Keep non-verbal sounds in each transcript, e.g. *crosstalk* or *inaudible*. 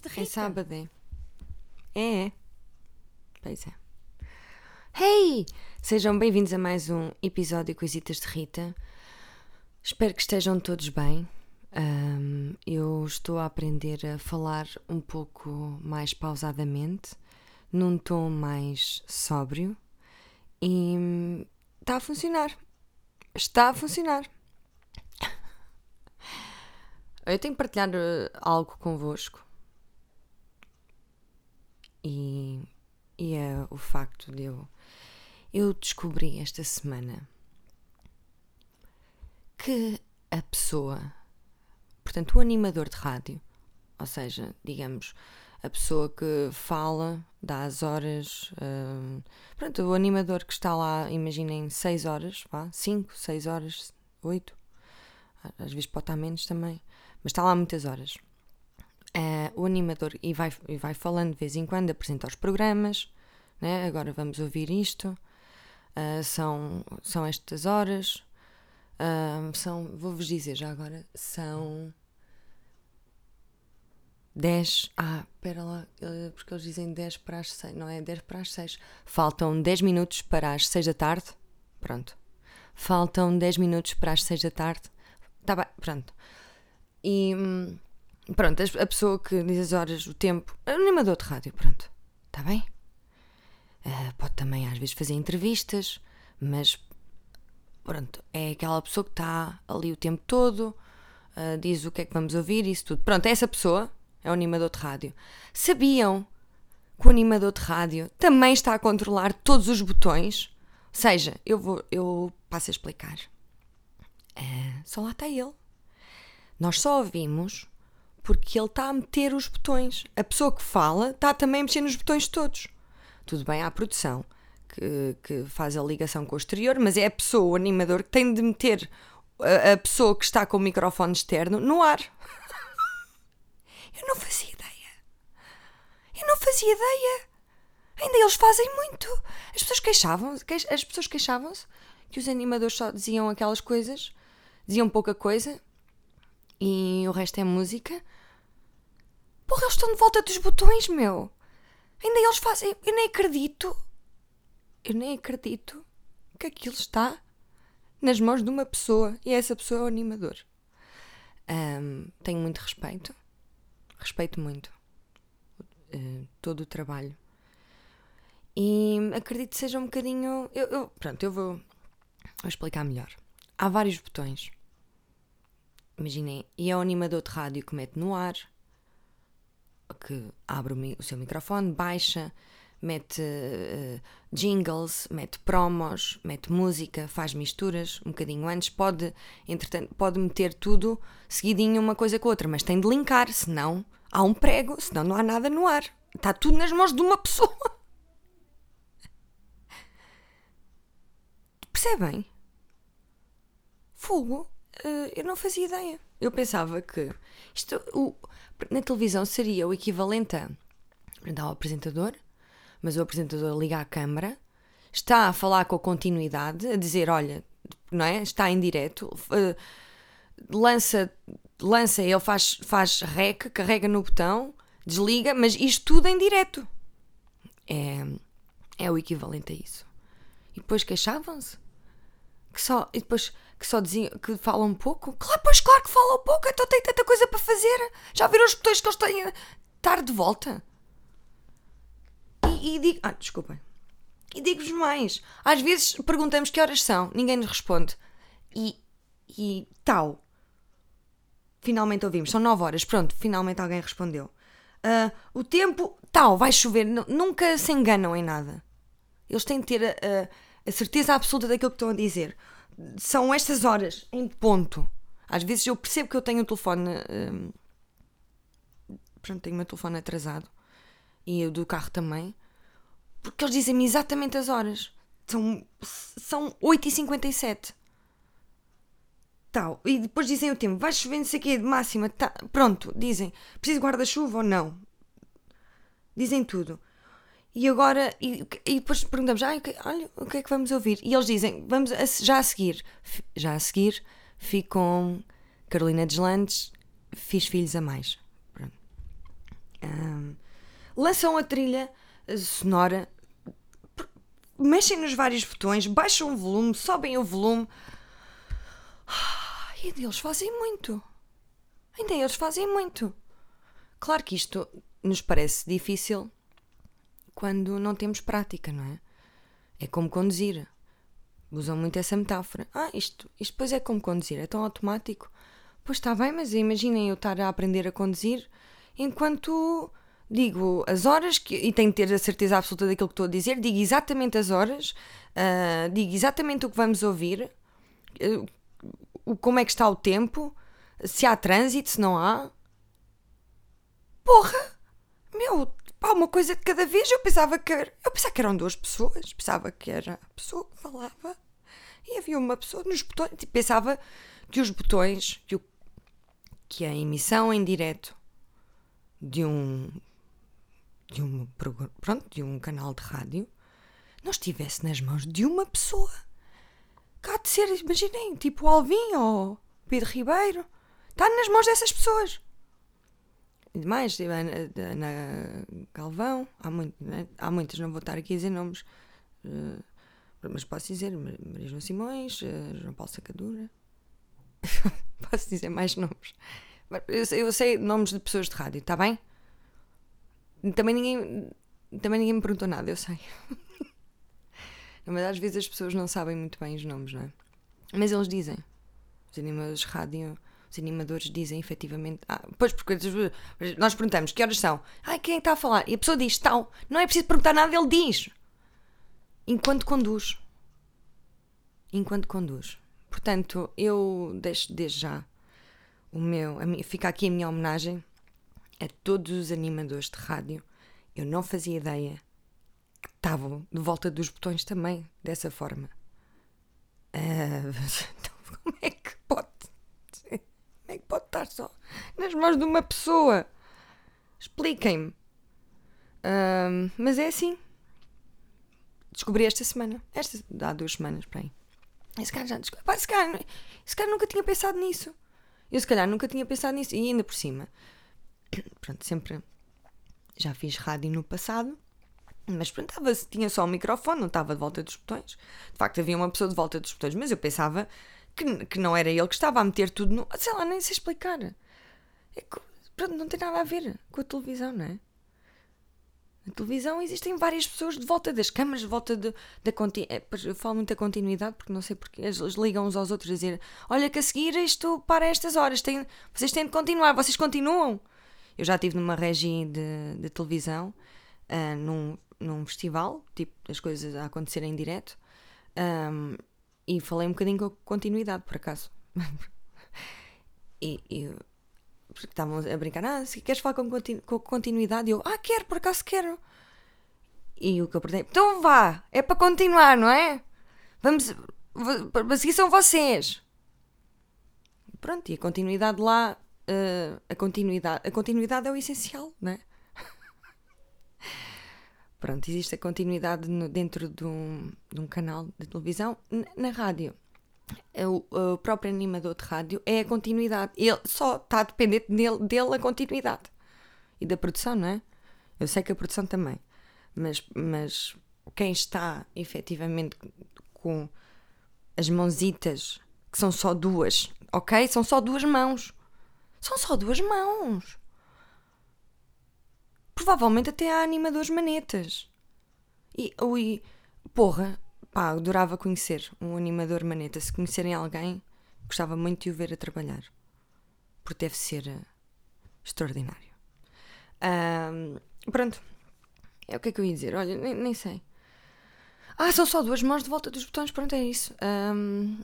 De Rita. É sábado, é? É, é. Pois é. Hey! Sejam bem-vindos a mais um episódio Coisitas de Rita. Espero que estejam todos bem. Ahm, eu estou a aprender a falar um pouco mais pausadamente, num tom mais sóbrio e hum, está a funcionar. Está a funcionar. *laughs* Eu tenho que partilhar eh, algo convosco e, e é o facto de eu. Eu descobri esta semana que a pessoa, portanto, o animador de rádio, ou seja, digamos, a pessoa que fala, dá as horas, hum, pronto, o animador que está lá, imaginem 6 horas, vá, 5, 6 horas, 8, às vezes pode estar menos também, mas está lá muitas horas. Eh, o animador e vai, e vai falando de vez em quando, apresenta os programas, né? agora vamos ouvir isto, eh, são, são estas horas, ah, são, vou-vos dizer já agora, são 10, ah, espera lá, porque eles dizem 10 para as 6, não é? 10 para as 6, faltam 10 minutos para as 6 da tarde, pronto, faltam 10 minutos para as 6 da tarde, tá bem, pronto, e... Pronto, a pessoa que diz as horas, o tempo, é animador de rádio, pronto, está bem? Ah, pode também às vezes fazer entrevistas, mas pronto, é aquela pessoa que está ali o tempo todo, ah, diz o que é que vamos ouvir, isso tudo. Pronto, essa pessoa é o animador de rádio. Sabiam que o animador de rádio também está a controlar todos os botões? Ou seja, eu vou, eu passo a explicar. Ah, só lá está ele. Nós só ouvimos porque ele está a meter os botões. A pessoa que fala está também a mexer nos botões todos. Tudo bem, há a produção que, que faz a ligação com o exterior, mas é a pessoa, o animador, que tem de meter a, a pessoa que está com o microfone externo no ar. *laughs* Eu não fazia ideia. Eu não fazia ideia. Ainda eles fazem muito. As pessoas queixavam-se, queix- as pessoas queixavam-se que os animadores só diziam aquelas coisas, diziam pouca coisa e o resto é música. Porra, eles estão de volta dos botões, meu. Ainda eles fazem. Eu nem acredito. Eu nem acredito que aquilo está nas mãos de uma pessoa e essa pessoa é o animador. Ahm, tenho muito respeito. Respeito muito eh, todo o trabalho. E acredito que seja um bocadinho. Eu, eu- pronto, eu vou, vou explicar melhor. Há vários botões. Imaginem, e é o animador de rádio que mete no ar, que abre o, o seu microfone, baixa, mete eh, jingles, mete promos, mete música, faz misturas um bocadinho antes, pode, entretanto, pode meter tudo seguidinho uma coisa com a outra, mas tem de linkar, senão há um prego, senão não há nada no ar. Está tudo nas mãos de uma pessoa. *laughs* Percebem? Fogo, eu não fazia ideia. Eu pensava que isto o- na televisão seria o equivalente a ao apresentador, mas o apresentador liga à câmara, está a falar com a continuidade, a dizer: olha, não é? Está em direto, eh, lança, lança, ele faz, faz rec, carrega no botão, desliga, mas isto tudo em direto. É, é o equivalente a isso. E depois queixavam-se que só e depois que só diziam que falam um pouco. Claro, pois claro que falam um pouco, então tem tanta coisa para fazer. Já viram os botões que eles têm estar de volta? E, e digo, ah, desculpem. E digo-vos mais. Às vezes perguntamos que horas são, ninguém nos responde. E, e tal. Finalmente ouvimos, são 9 horas, pronto, finalmente alguém respondeu. Ah, o tempo, tal, vai chover, nu- nunca se enganam em nada. Eles têm de ter a, a- a certeza absoluta daquilo que estão a dizer. São estas horas, em ponto. Às vezes eu percebo que eu tenho o telefone. hum, pronto, tenho o meu telefone atrasado. E o do carro também. Porque eles dizem-me exatamente as horas. São, são 8h57. Tal. E depois dizem o tempo. Vai chover, sei o de máxima. Tá. Pronto, dizem. Preciso guarda-chuva ou não? Dizem tudo. E agora, e, e depois perguntamos, ah, o que- olha, o que é que vamos ouvir? E eles dizem, vamos a- já a seguir, F- já a seguir, fico com Carolina Deslandes, fiz filhos a mais. Um, lançam a trilha sonora, mexem nos vários botões, baixam o volume, sobem o volume. E eles fazem muito. Ainda eles fazem muito. Claro que isto nos parece difícil quando não temos prática, não é? É como conduzir. Usam muito essa metáfora. Ah, isto, isto depois é como conduzir, é tão automático. Pois está bem, mas imaginem eu estar a aprender a conduzir enquanto digo as horas que, e tenho que ter a certeza absoluta daquilo que estou a dizer, digo exatamente as horas, uh, digo exatamente o que vamos ouvir, uh, como é que está o tempo, se há trânsito, se não há. Porra! Meu, pá, uma coisa de cada vez. Eu pensava que era, eu pensava que eram duas pessoas, pensava que era a pessoa que falava e havia uma pessoa nos botões. Tipo, pensava que os botões, que, o, que a emissão em direto de um de um, pronto, de um canal de rádio não estivesse nas mãos de uma pessoa. Cá de ser, imaginem, tipo o Alvin ou Pedro Ribeiro. Está nas mãos dessas pessoas. E demais, tipo, Ana Galvão, há, muito, né? há muitas, não vou estar aqui a dizer nomes, uh, mas posso dizer Maria João Simões, uh, João Paulo Sacadura. *laughs* posso dizer mais nomes. Eu, eu sei nomes de pessoas de rádio, está bem? Também ninguém, também ninguém me perguntou nada, eu sei. *laughs* Mas às vezes as pessoas não sabem muito bem os nomes, não é? Mas eles dizem. Os animadores de rádio, os animadores dizem efetivamente. Ah, pois, porque nós perguntamos que horas são. Ai, quem é está a falar? E a pessoa diz tal. Não é preciso perguntar nada, ele diz. Enquanto conduz. Enquanto conduz. Portanto, eu deixo desde já o meu. A fica aqui a minha homenagem a todos os animadores de rádio. Eu não fazia ideia que estavam de volta dos botões também, dessa forma. Uh, *laughs* então, como é que pode? Como é que pode estar só nas mãos de uma pessoa? Expliquem-me. Uh, mas é assim. Descobri esta semana. Esta, há duas semanas, para aí. Esse cara já descobriu. Esse cara, esse cara nunca tinha pensado nisso. Eu, se calhar, nunca tinha pensado nisso. E ainda por cima, *clears throat* pronto, sempre já fiz rádio no passado, mas pronto, estava, tinha só um microfone, não estava de volta dos botões. De facto, havia uma pessoa de volta dos botões, mas eu pensava que, que não era ele que estava a meter tudo no. Sei lá, nem sei explicar. É que, pronto, não tem nada a ver com a televisão, não é? Na televisão existem várias pessoas de volta das câmaras, de volta da. É, eu falo muito da continuidade porque não sei porque eles ligam uns aos outros a dizer: Olha, que a seguir isto para estas horas, tem, vocês têm de continuar, vocês continuam. Eu já estive numa regi de, de televisão, uh, num, num festival, tipo, as coisas a acontecerem em direto, um, e falei um bocadinho com a continuidade, por acaso. *laughs* e, e porque estavam a brincar, ah, se queres falar com, continu com continuidade, eu, ah, quero, por acaso quero. E o que eu perguntei, então vá, é para continuar, não é? Vamos, mas aqui são vocês. Pronto, e a continuidade lá uh, a continuidade. A continuidade é o essencial, não é? *laughs* Pronto, existe a continuidade no, dentro de um, de um, canal de televisão. Na, na rádio, o, o, próprio animador de rádio é a continuidade. Ele só está dependente dele, dele a continuidade. E da produção, não é? Eu sei que a produção também. Mas, mas quem está efetivamente com as mãozitas, que são só duas, ok? São só duas mãos. São só duas mãos. Provavelmente até há animadores manetas. E, ui, porra, pá, adorava conhecer um animador maneta. Se conhecerem alguém, gostava muito de o ver a trabalhar. Porque deve ser uh, extraordinário. Um, pronto. É o que é que eu ia dizer? Olha, nem, nem, sei. Ah, são só duas mãos de volta dos botões. Pronto, é isso. Um,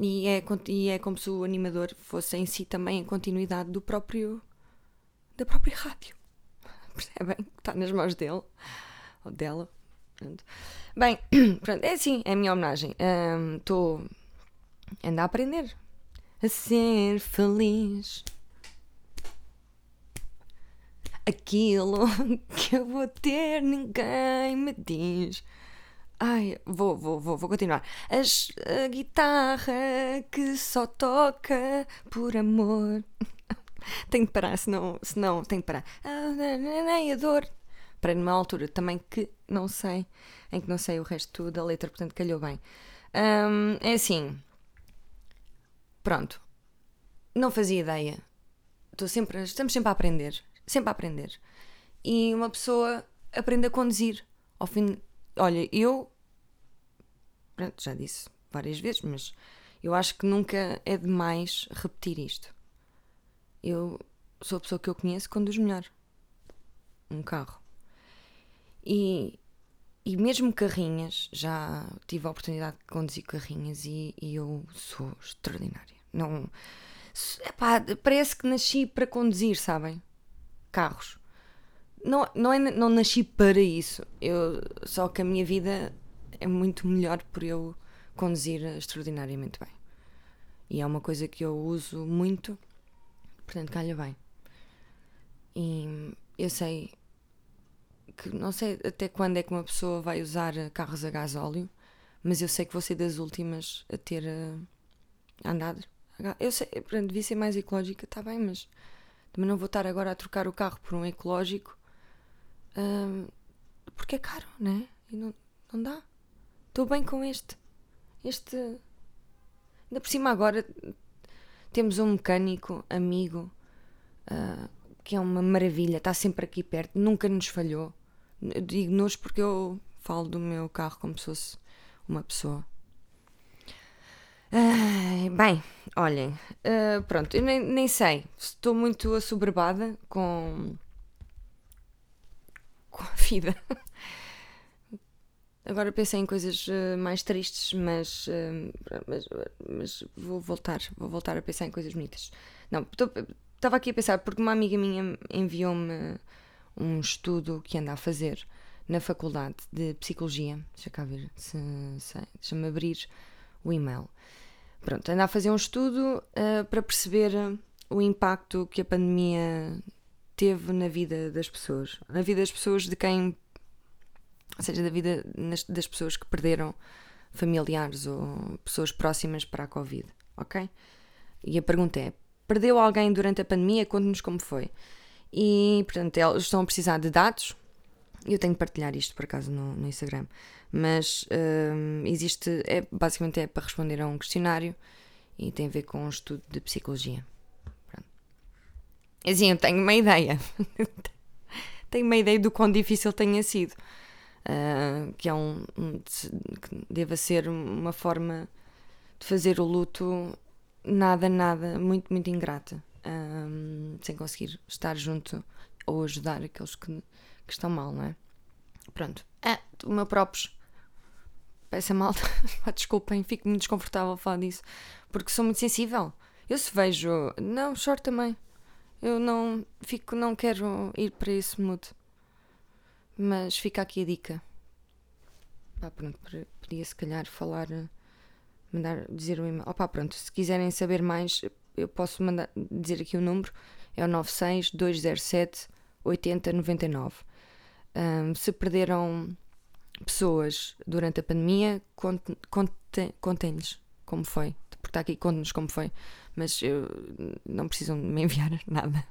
e é, e é como se o animador fosse em si também a continuidade do próprio. da própria rádio. *laughs* Percebem? Está nas mãos dele. Ou dela. Pronto. Bem, *clears throat* pronto, é assim, é a minha homenagem. Estou. Um, a aprender. A ser feliz. Aquilo *laughs* que eu vou ter, ninguém me diz. Ai, vou, vou, vou, vou continuar. As, a guitarra que só toca por amor. *laughs* tenho de parar, senão, senão tenho de parar. Ah, nem a dor. Para numa altura também que não sei, em que não sei o resto da letra, portanto calhou bem. Um, é assim. Pronto. Não fazia ideia. Estou sempre, estamos sempre a aprender. Sempre a aprender. E uma pessoa aprende a conduzir. Ao fim. Olha, eu. Pronto, já disse várias vezes, mas eu acho que nunca é demais repetir isto. Eu sou a pessoa que eu conheço conduz melhor um carro. E, e mesmo carrinhas, já tive a oportunidade de conduzir carrinhas e, e eu sou extraordinária. Não, epá, parece que nasci para conduzir, sabem? Carros. Não, não, é, não nasci para isso. Eu, só que a minha vida é muito melhor por eu conduzir extraordinariamente bem. E é uma coisa que eu uso muito, portanto, calha bem. E eu sei que não sei até quando é que uma pessoa vai usar carros a gás óleo, mas eu sei que vou ser das últimas a ter uh, andado. Eu sei, portanto, devia ser mais ecológica, está bem, mas também não vou estar agora a trocar o carro por um ecológico uh, porque é caro, né? E não, não dá. Estou bem com este. Este. Ainda por cima, agora temos um mecânico, amigo, uh, que é uma maravilha, está sempre aqui perto, nunca nos falhou. Digo-nos porque eu falo do meu carro como se fosse uma pessoa. Bem, olhem, uh, pronto, eu nem, nem sei, estou muito assoberbada com, com a vida. Agora pensei em coisas uh, mais tristes, mas, uh, mas, mas, vou voltar, vou voltar a pensar em coisas bonitas. Não, estava aqui a pensar porque uma amiga minha enviou-me um estudo que anda a fazer na faculdade de psicologia. Deixa cá ver se, se deixa-me abrir o e-mail. Pronto, anda a fazer um estudo uh, para perceber o impacto que a pandemia teve na vida das pessoas, na vida das pessoas de quem ou seja, da vida das pessoas que perderam familiares ou pessoas próximas para a Covid, ok? E a pergunta é: perdeu alguém durante a pandemia? Conte-nos como foi. E, portanto, eles estão a precisar de dados. Eu tenho de partilhar isto por acaso no, no Instagram, mas um, existe, é, basicamente é para responder a um questionário e tem a ver com um estudo de psicologia. Pronto. Assim, eu tenho uma ideia. *laughs* tenho uma ideia do quão difícil tenha sido uh, que é um, um, que deva ser uma forma de fazer o luto nada, nada, muito, muito ingrata, um, sem conseguir estar junto ou ajudar aqueles que, que estão mal, não é? Pronto. É, o meu próprio. Peça mal, *laughs* desculpem, fico muito desconfortável a falar disso, porque sou muito sensível. Eu se vejo. Não, choro também. Eu não fico, não quero ir para esse mood. Mas fica aqui a dica. Pá, pronto, podia se calhar falar, mandar, dizer o e-mail. Opá, pronto, se quiserem saber mais, eu posso mandar, dizer aqui o número. É o 96 207 8099. Um, se perderam pessoas durante a pandemia, contem-lhes como foi. Porque está aqui, conte-nos como foi mas eu, não precisam me enviar *laughs* nada,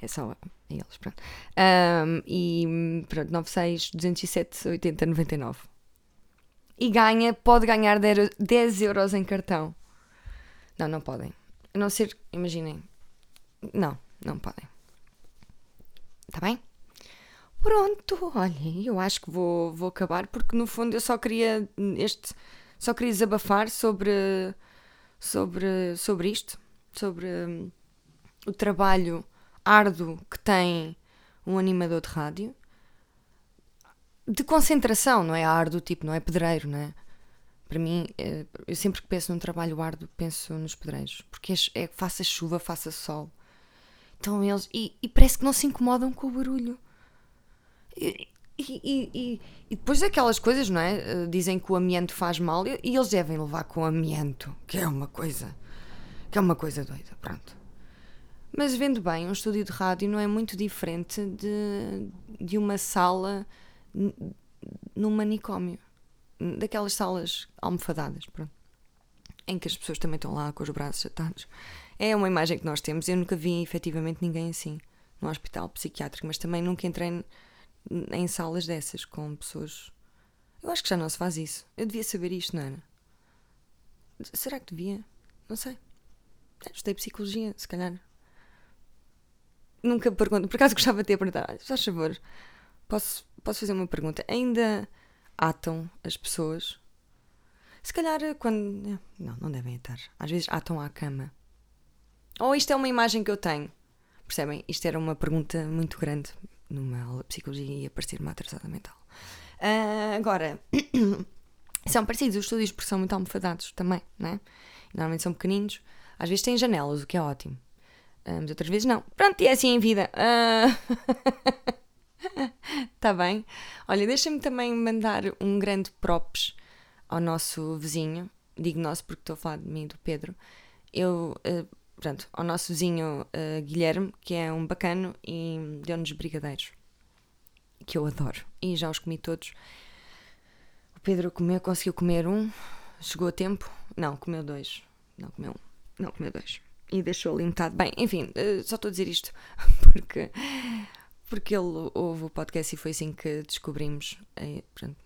é só eles, pronto. Um, e pronto, 96 207 80 99. E ganha, pode ganhar 10 euros em cartão. Não, não podem. A não ser, imaginem. Não, não podem. Está bem? Pronto, olhem, eu acho que vou, vou acabar porque no fundo eu só queria este só queria desabafar sobre sobre sobre isto sobre hum, o trabalho árduo que tem um animador de rádio. De concentração, não é árduo, tipo, não é pedreiro, não é? Para mim, é, eu sempre que penso num trabalho árduo, penso nos pedreiros. Porque é, faça chuva, faça sol. Então eles. E, e, parece que não se incomodam com o barulho. E, e, e, depois daquelas coisas, não é? Eh, dizem que o amianto faz mal e, eles devem levar com o amianto, que é uma coisa que é uma coisa doida, pronto. Mas vendo bem, um estúdio de rádio não é muito diferente de, de uma sala num manicômio. Daquelas salas almofadadas, pronto. Em que as pessoas também estão lá com os braços atados É uma imagem que nós temos. Eu nunca vi efetivamente ninguém assim no hospital psiquiátrico, mas também nunca entrei em salas dessas com pessoas. Eu acho que já não se faz isso. Eu devia saber isto, não era? Será que devia? Não sei. Estudei psicologia, se calhar. Nunca pergunto. Por acaso gostava de ter perguntado. Faz favor, posso, posso fazer uma pergunta? Ainda atam as pessoas? Se calhar quando. Não, não devem atar. Às vezes atam à cama. Ou isto é uma imagem que eu tenho. Percebem? Isto era uma pergunta muito grande numa aula de psicologia e ia parecer uma atrasada mental. Uh, agora, *coughs* são parecidos os estúdios porque são muito almofadados também, né? Normalmente são pequeninos. Às vezes têm janelas, o que é ótimo. Uh, mas outras vezes não. Pronto, e é assim em vida. *laughs* Está *laughs* bem? Olha, deixa-me também mandar um grande props ao nosso vizinho. Digo nosso porque estou a falar de mim e do Pedro. Eu portanto, ao nosso vizinho uh, Guilherme, que é um bacano e deu-nos brigadeiros, que eu adoro. E já os comi todos. O Pedro comeu, conseguiu comer um, chegou a tempo. Não, comeu dois. Não comeu um, não comeu dois. E deixou ali metade. Bem, enfim, uh, só estou a dizer isto *laughs* porque, porque ele ouve o podcast e foi assim que descobrimos uh, portanto,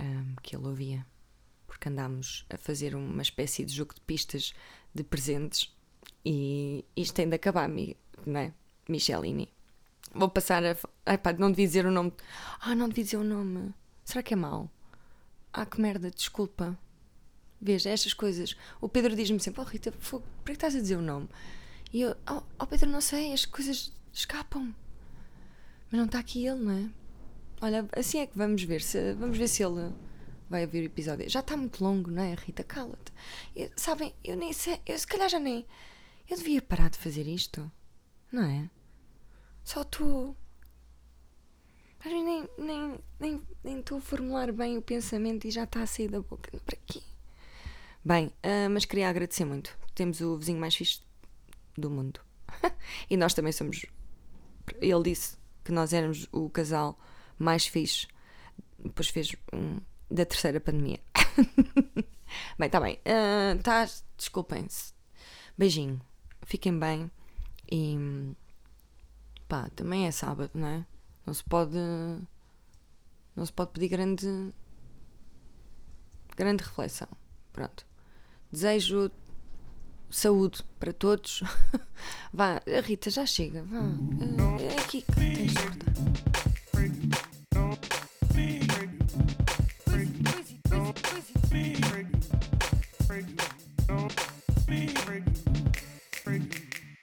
um, que ele ouvia. Porque andámos a fazer uma espécie de jogo de pistas de presentes e isto tem de acabar, não é? Michelini. Vou passar a. Ai pá, não devia dizer o nome. Ah, não devia dizer o nome. Será que é mau? Ah, que merda, desculpa. Veja, estas coisas. O Pedro diz-me sempre: Oh Rita, por que estás a dizer o nome? E eu: Oh, oh Pedro, não sei, as coisas escapam. Mas não está aqui ele, não é? Olha, assim é que vamos ver se vamos ver se ele vai ouvir o episódio. Já está muito longo, não é, Rita? Cala-te. Sabem, eu nem sei, eu se calhar já nem eu devia parar de fazer isto, não é? Só tu. Mas nem, nem, nem, nem estou a formular bem o pensamento e já está a sair da boca. Para quê? Bem, uh, mas queria agradecer muito. Temos o vizinho mais fixe do mundo. *laughs* e nós também somos. Ele disse que nós éramos o casal mais fixe. Depois fez um, da terceira pandemia. *laughs* bem, está bem. Uh, tá, Desculpem-se. Beijinho fiquem bem e pá, também é sábado, não é? Não se pode não se pode pedir grande grande reflexão. Pronto. Desejo saúde para todos. *laughs* Vá, Rita, já chega. Vá. É aqui que tens de cortar.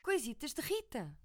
Coisitas de Rita.